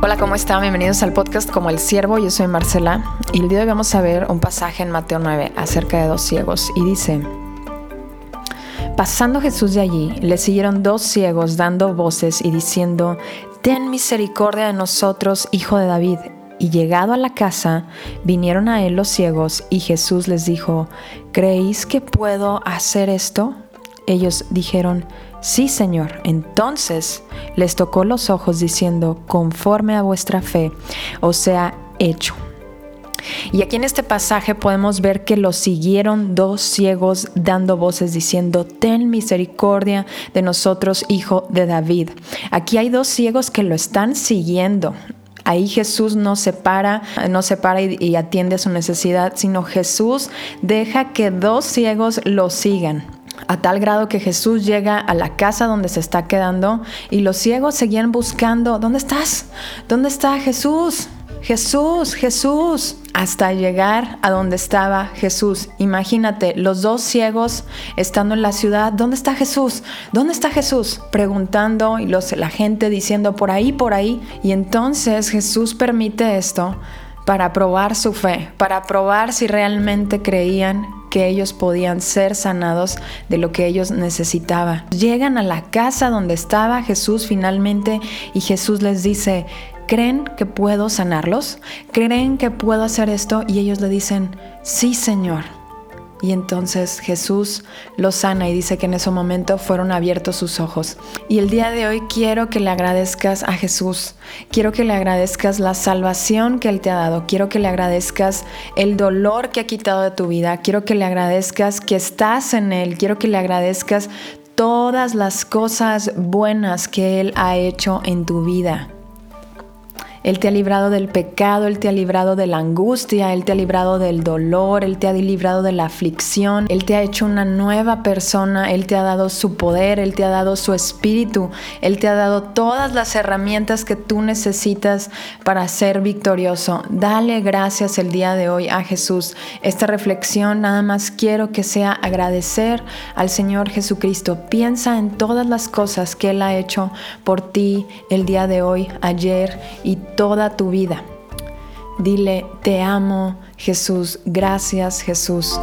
Hola, ¿cómo están? Bienvenidos al podcast Como el Siervo. Yo soy Marcela y el día de hoy vamos a ver un pasaje en Mateo 9 acerca de dos ciegos y dice, Pasando Jesús de allí, le siguieron dos ciegos dando voces y diciendo, Ten misericordia de nosotros, hijo de David. Y llegado a la casa, vinieron a él los ciegos y Jesús les dijo, ¿creéis que puedo hacer esto? Ellos dijeron, Sí, Señor. Entonces les tocó los ojos diciendo, conforme a vuestra fe, o sea, hecho. Y aquí en este pasaje podemos ver que lo siguieron dos ciegos dando voces diciendo, ten misericordia de nosotros, hijo de David. Aquí hay dos ciegos que lo están siguiendo. Ahí Jesús no se para, no se para y, y atiende a su necesidad, sino Jesús deja que dos ciegos lo sigan a tal grado que Jesús llega a la casa donde se está quedando y los ciegos seguían buscando, ¿dónde estás? ¿Dónde está Jesús? Jesús, Jesús, hasta llegar a donde estaba Jesús. Imagínate, los dos ciegos estando en la ciudad, ¿dónde está Jesús? ¿Dónde está Jesús? Preguntando y los, la gente diciendo por ahí, por ahí. Y entonces Jesús permite esto para probar su fe, para probar si realmente creían que ellos podían ser sanados de lo que ellos necesitaban. Llegan a la casa donde estaba Jesús finalmente y Jesús les dice, ¿creen que puedo sanarlos? ¿Creen que puedo hacer esto? Y ellos le dicen, sí Señor. Y entonces Jesús los sana y dice que en ese momento fueron abiertos sus ojos. Y el día de hoy quiero que le agradezcas a Jesús. Quiero que le agradezcas la salvación que Él te ha dado. Quiero que le agradezcas el dolor que ha quitado de tu vida. Quiero que le agradezcas que estás en Él. Quiero que le agradezcas todas las cosas buenas que Él ha hecho en tu vida. Él te ha librado del pecado, Él te ha librado de la angustia, Él te ha librado del dolor, Él te ha librado de la aflicción, Él te ha hecho una nueva persona, Él te ha dado su poder, Él te ha dado su espíritu, Él te ha dado todas las herramientas que tú necesitas para ser victorioso. Dale gracias el día de hoy a Jesús. Esta reflexión nada más quiero que sea agradecer al Señor Jesucristo. Piensa en todas las cosas que Él ha hecho por ti el día de hoy, ayer y toda tu vida. Dile, te amo Jesús, gracias Jesús.